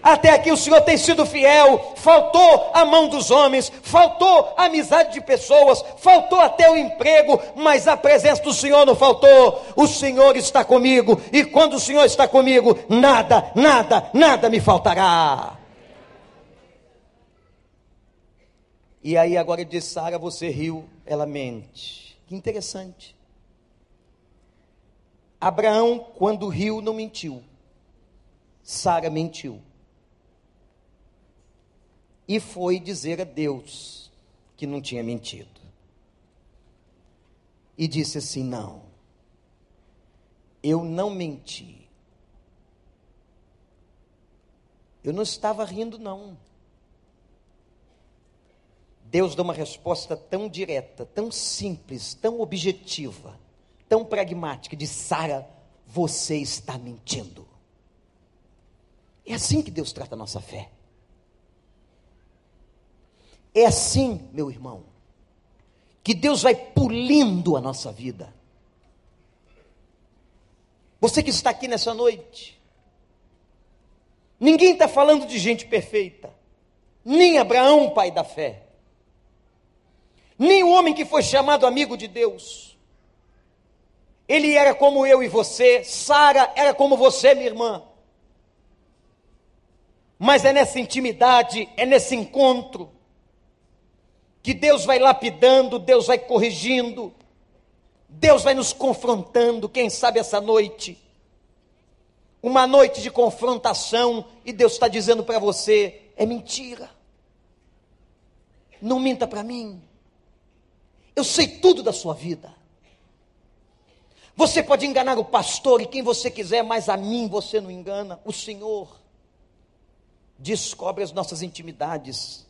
S1: Até aqui o Senhor tem sido fiel, faltou a mão dos homens, faltou a amizade de pessoas, faltou até o emprego, mas a presença do Senhor não faltou. O Senhor está comigo, e quando o Senhor está comigo, nada, nada, nada me faltará. E aí agora diz Sara, você riu, ela mente. Que interessante. Abraão, quando riu, não mentiu. Sara mentiu e foi dizer a Deus que não tinha mentido. E disse assim: Não, eu não menti. Eu não estava rindo, não. Deus dá uma resposta tão direta, tão simples, tão objetiva, tão pragmática, de Sara, você está mentindo. É assim que Deus trata a nossa fé. É assim, meu irmão, que Deus vai pulindo a nossa vida. Você que está aqui nessa noite, ninguém está falando de gente perfeita, nem Abraão, pai da fé, nem o homem que foi chamado amigo de Deus. Ele era como eu e você, Sara era como você, minha irmã. Mas é nessa intimidade, é nesse encontro, que Deus vai lapidando, Deus vai corrigindo, Deus vai nos confrontando, quem sabe essa noite, uma noite de confrontação, e Deus está dizendo para você: é mentira, não minta para mim, eu sei tudo da sua vida. Você pode enganar o pastor e quem você quiser, mas a mim você não engana. O Senhor descobre as nossas intimidades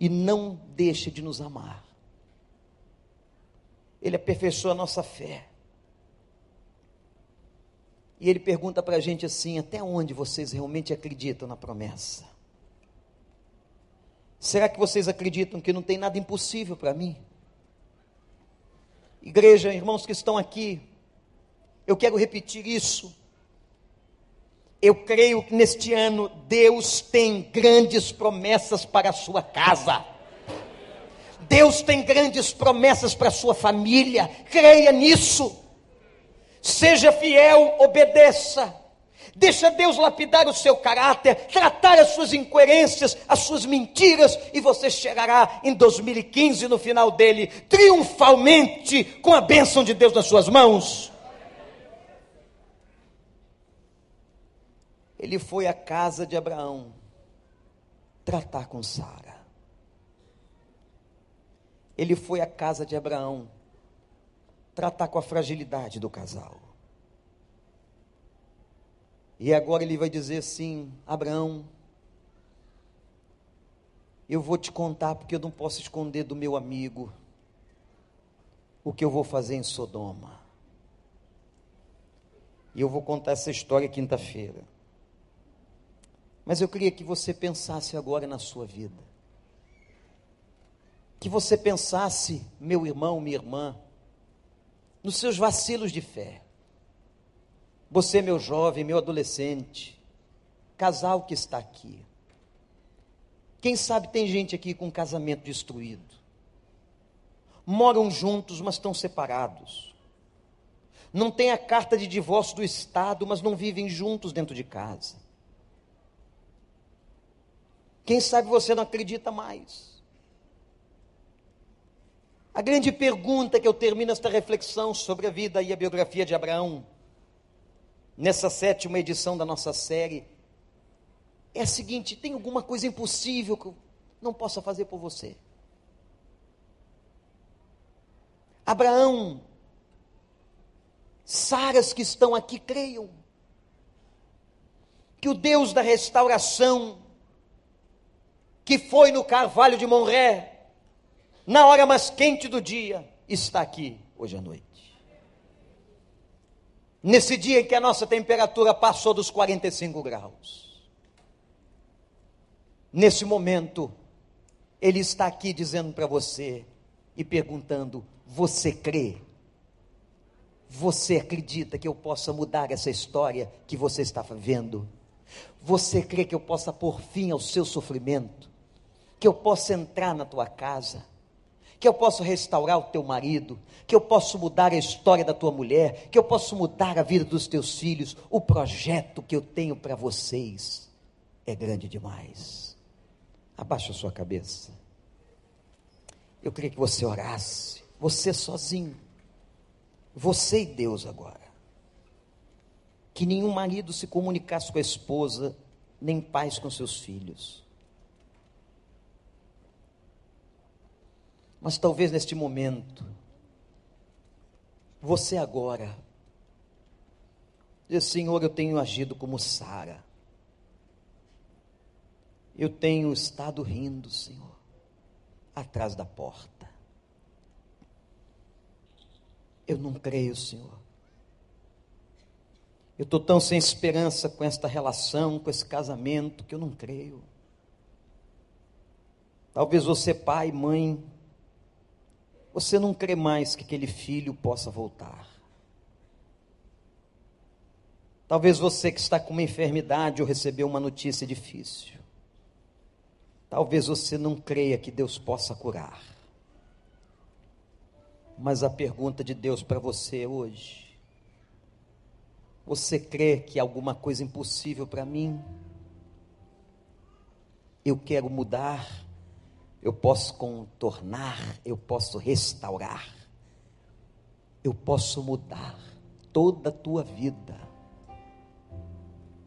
S1: e não deixa de nos amar. Ele aperfeiçoa a nossa fé. E ele pergunta para a gente assim: até onde vocês realmente acreditam na promessa? Será que vocês acreditam que não tem nada impossível para mim? Igreja, irmãos que estão aqui, eu quero repetir isso. Eu creio que neste ano Deus tem grandes promessas para a sua casa. Deus tem grandes promessas para a sua família. Creia nisso. Seja fiel, obedeça. Deixa Deus lapidar o seu caráter, tratar as suas incoerências, as suas mentiras, e você chegará em 2015, no final dele, triunfalmente, com a bênção de Deus nas suas mãos. Ele foi à casa de Abraão tratar com Sara. Ele foi à casa de Abraão tratar com a fragilidade do casal. E agora ele vai dizer assim: Abraão, eu vou te contar porque eu não posso esconder do meu amigo o que eu vou fazer em Sodoma. E eu vou contar essa história quinta-feira. Mas eu queria que você pensasse agora na sua vida. Que você pensasse, meu irmão, minha irmã, nos seus vacilos de fé. Você, meu jovem, meu adolescente, casal que está aqui. Quem sabe tem gente aqui com casamento destruído. Moram juntos, mas estão separados. Não tem a carta de divórcio do Estado, mas não vivem juntos dentro de casa. Quem sabe você não acredita mais. A grande pergunta que eu termino esta reflexão sobre a vida e a biografia de Abraão, nessa sétima edição da nossa série, é a seguinte: tem alguma coisa impossível que eu não possa fazer por você? Abraão, Saras que estão aqui, creiam que o Deus da restauração, que foi no carvalho de Monré, na hora mais quente do dia, está aqui hoje à noite. Nesse dia em que a nossa temperatura passou dos 45 graus. Nesse momento, Ele está aqui dizendo para você e perguntando: Você crê? Você acredita que eu possa mudar essa história que você está vivendo? Você crê que eu possa pôr fim ao seu sofrimento? Que eu possa entrar na tua casa? que eu posso restaurar o teu marido, que eu posso mudar a história da tua mulher, que eu posso mudar a vida dos teus filhos. O projeto que eu tenho para vocês é grande demais. Abaixa a sua cabeça. Eu queria que você orasse, você sozinho, você e Deus agora. Que nenhum marido se comunicasse com a esposa, nem pais com seus filhos. Mas talvez neste momento, você agora, diz: Senhor, eu tenho agido como Sara. Eu tenho estado rindo, Senhor, atrás da porta. Eu não creio, Senhor. Eu estou tão sem esperança com esta relação, com esse casamento, que eu não creio. Talvez você, pai, mãe, você não crê mais que aquele filho possa voltar. Talvez você que está com uma enfermidade ou recebeu uma notícia difícil. Talvez você não creia que Deus possa curar. Mas a pergunta de Deus para você hoje: você crê que alguma coisa impossível para mim? Eu quero mudar eu posso contornar, eu posso restaurar, eu posso mudar toda a tua vida.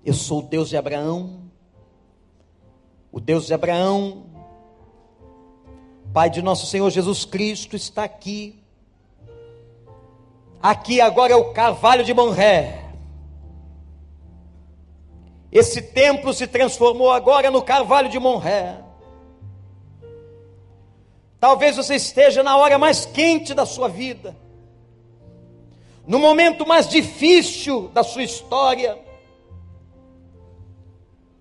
S1: Eu sou o Deus de Abraão, o Deus de Abraão, Pai de nosso Senhor Jesus Cristo está aqui. Aqui agora é o carvalho de Monré. Esse templo se transformou agora no carvalho de Monré. Talvez você esteja na hora mais quente da sua vida, no momento mais difícil da sua história.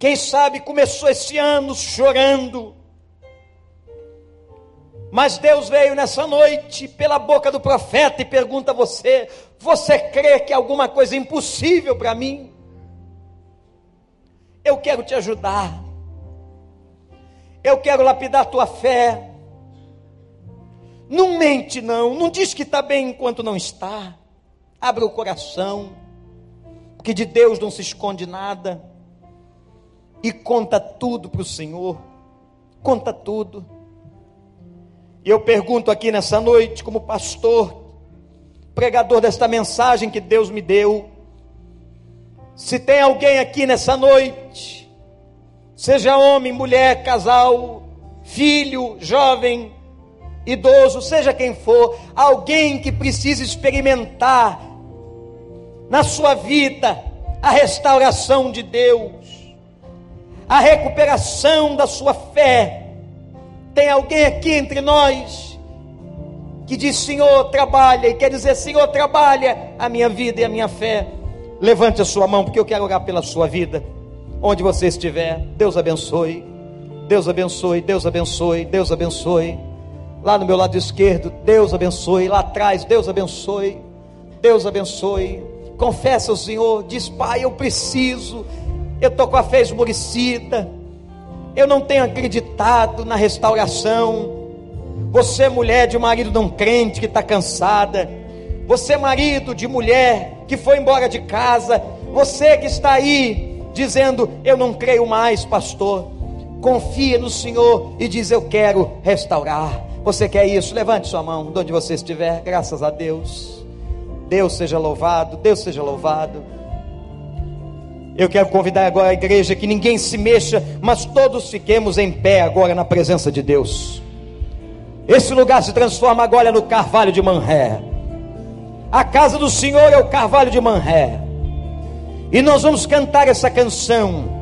S1: Quem sabe começou esse ano chorando, mas Deus veio nessa noite pela boca do profeta e pergunta a você: Você crê que alguma coisa é impossível para mim? Eu quero te ajudar, eu quero lapidar tua fé, não mente, não. Não diz que está bem enquanto não está. Abra o coração, porque de Deus não se esconde nada. E conta tudo para o Senhor. Conta tudo. E eu pergunto aqui nessa noite, como pastor, pregador desta mensagem que Deus me deu, se tem alguém aqui nessa noite, seja homem, mulher, casal, filho, jovem, idoso, seja quem for, alguém que precisa experimentar na sua vida a restauração de Deus, a recuperação da sua fé. Tem alguém aqui entre nós que diz: Senhor, trabalha, e quer dizer: Senhor, trabalha a minha vida e a minha fé. Levante a sua mão, porque eu quero orar pela sua vida, onde você estiver. Deus abençoe, Deus abençoe, Deus abençoe, Deus abençoe lá no meu lado esquerdo, Deus abençoe, lá atrás, Deus abençoe, Deus abençoe. confessa ao Senhor, diz: Pai, eu preciso, eu estou com a fé esmorecida, eu não tenho acreditado na restauração. Você, mulher de um marido não crente que está cansada, você, marido de mulher que foi embora de casa, você que está aí dizendo: Eu não creio mais, pastor. Confia no Senhor e diz: Eu quero restaurar. Você quer isso? Levante sua mão, de onde você estiver, graças a Deus. Deus seja louvado, Deus seja louvado. Eu quero convidar agora a igreja que ninguém se mexa, mas todos fiquemos em pé agora na presença de Deus. Esse lugar se transforma agora no Carvalho de Manré. A casa do Senhor é o Carvalho de Manré. E nós vamos cantar essa canção.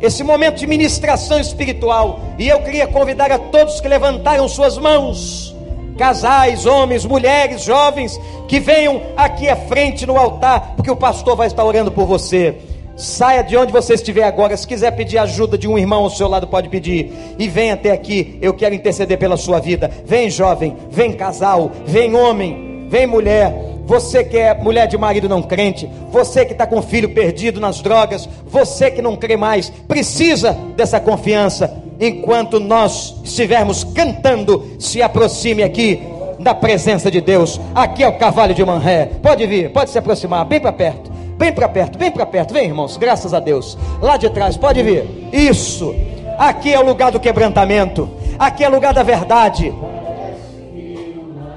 S1: Esse momento de ministração espiritual. E eu queria convidar a todos que levantaram suas mãos casais, homens, mulheres, jovens, que venham aqui à frente no altar, porque o pastor vai estar orando por você. Saia de onde você estiver agora. Se quiser pedir ajuda de um irmão ao seu lado, pode pedir. E venha até aqui. Eu quero interceder pela sua vida. Vem, jovem. Vem, casal. Vem, homem. Vem, mulher. Você que é mulher de marido não crente. Você que está com filho perdido nas drogas. Você que não crê mais. Precisa dessa confiança enquanto nós estivermos cantando, se aproxime aqui da presença de Deus. Aqui é o cavalo de Manré. Pode vir, pode se aproximar, bem para perto, bem para perto, bem para perto. Vem, irmãos, graças a Deus. Lá de trás, pode vir. Isso. Aqui é o lugar do quebrantamento. Aqui é o lugar da verdade.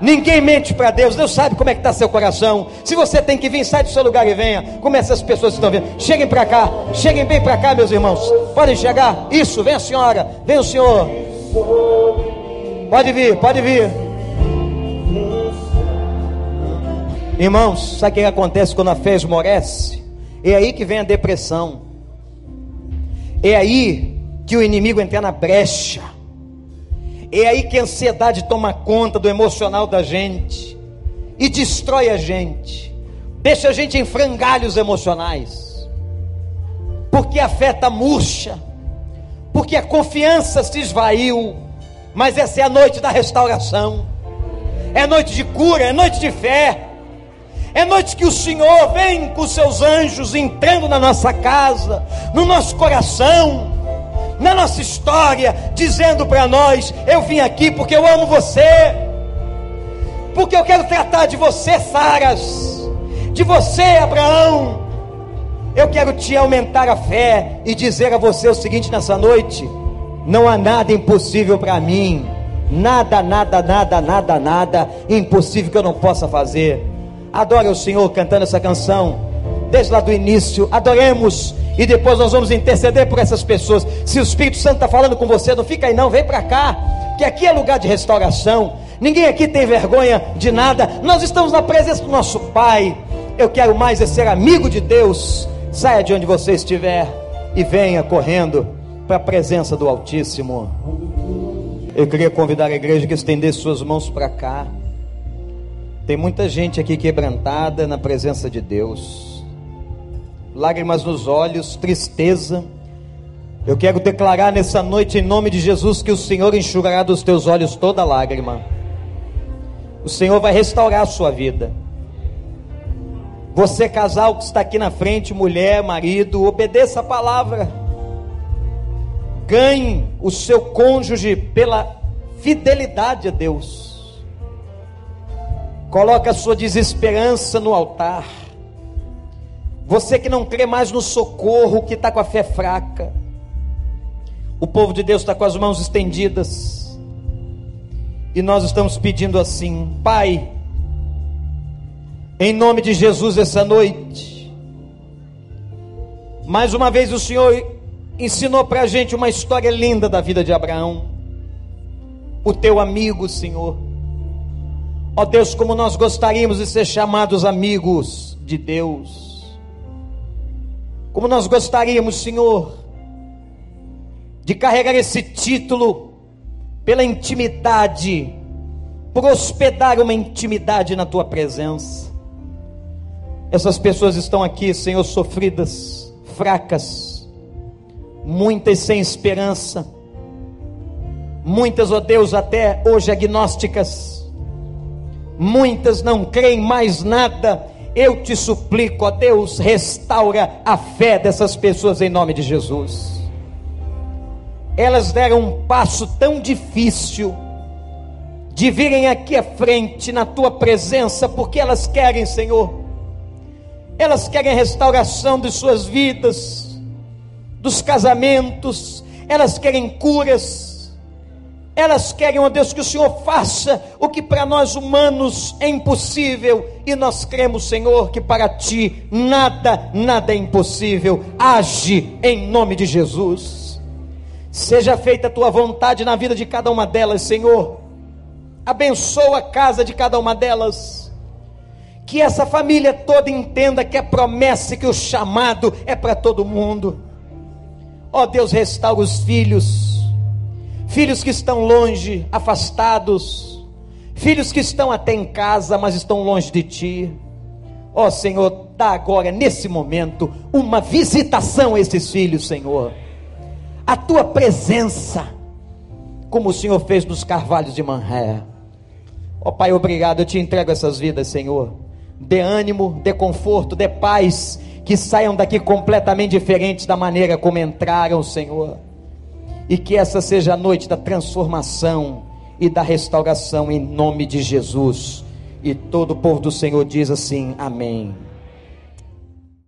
S1: Ninguém mente para Deus, Deus sabe como é que está seu coração. Se você tem que vir, sai do seu lugar e venha. Como essas pessoas estão vindo. Cheguem para cá, cheguem bem para cá, meus irmãos. Podem chegar? Isso, vem a senhora, vem o senhor. Pode vir, pode vir. Irmãos, sabe o que acontece quando a fé esmorece? É aí que vem a depressão. É aí que o inimigo entra na brecha. É aí que a ansiedade toma conta do emocional da gente e destrói a gente, deixa a gente em frangalhos emocionais, porque a fé está murcha, porque a confiança se esvaiu. Mas essa é a noite da restauração, é noite de cura, é noite de fé. É noite que o Senhor vem com seus anjos entrando na nossa casa, no nosso coração, na nossa história, dizendo para nós: Eu vim aqui porque eu amo você, porque eu quero tratar de você, Saras, de você, Abraão. Eu quero te aumentar a fé e dizer a você o seguinte nessa noite: não há nada impossível para mim, nada, nada, nada, nada, nada impossível que eu não possa fazer. Adore o Senhor cantando essa canção desde lá do início. Adoremos e depois nós vamos interceder por essas pessoas. Se o Espírito Santo está falando com você, não fica aí não, vem para cá, que aqui é lugar de restauração. Ninguém aqui tem vergonha de nada. Nós estamos na presença do nosso Pai. Eu quero mais é ser amigo de Deus. Saia de onde você estiver e venha correndo para a presença do Altíssimo. Eu queria convidar a igreja que estendesse suas mãos para cá. Tem muita gente aqui quebrantada na presença de Deus lágrimas nos olhos, tristeza. Eu quero declarar nessa noite, em nome de Jesus, que o Senhor enxugará dos teus olhos toda lágrima. O Senhor vai restaurar a sua vida. Você, casal que está aqui na frente, mulher, marido, obedeça a palavra. Ganhe o seu cônjuge pela fidelidade a Deus. Coloque a sua desesperança no altar. Você que não crê mais no socorro, que está com a fé fraca. O povo de Deus está com as mãos estendidas. E nós estamos pedindo assim: Pai, em nome de Jesus, essa noite. Mais uma vez o Senhor ensinou para a gente uma história linda da vida de Abraão. O teu amigo, Senhor. Ó Deus, como nós gostaríamos de ser chamados amigos de Deus. Como nós gostaríamos, Senhor, de carregar esse título pela intimidade, por hospedar uma intimidade na tua presença. Essas pessoas estão aqui, Senhor, sofridas, fracas, muitas sem esperança, muitas, ó oh Deus, até hoje agnósticas, muitas não creem mais nada Eu te suplico, ó Deus, restaura a fé dessas pessoas em nome de Jesus. Elas deram um passo tão difícil de virem aqui à frente na tua presença, porque elas querem, Senhor, elas querem restauração de suas vidas, dos casamentos, elas querem curas elas querem, ó Deus, que o Senhor faça o que para nós humanos é impossível, e nós cremos, Senhor, que para ti nada, nada é impossível. Age em nome de Jesus. Seja feita a tua vontade na vida de cada uma delas, Senhor. Abençoa a casa de cada uma delas. Que essa família toda entenda que a promessa que o chamado é para todo mundo. Ó Deus, restaura os filhos filhos que estão longe, afastados, filhos que estão até em casa, mas estão longe de ti. Ó oh, Senhor, dá agora, nesse momento, uma visitação a esses filhos, Senhor. A tua presença, como o Senhor fez nos carvalhos de Manré. Ó oh, Pai, obrigado, eu te entrego essas vidas, Senhor. Dê ânimo, dê conforto, dê paz, que saiam daqui completamente diferentes da maneira como entraram, Senhor e que essa seja a noite da transformação e da restauração em nome de Jesus. E todo o povo do Senhor diz assim: Amém.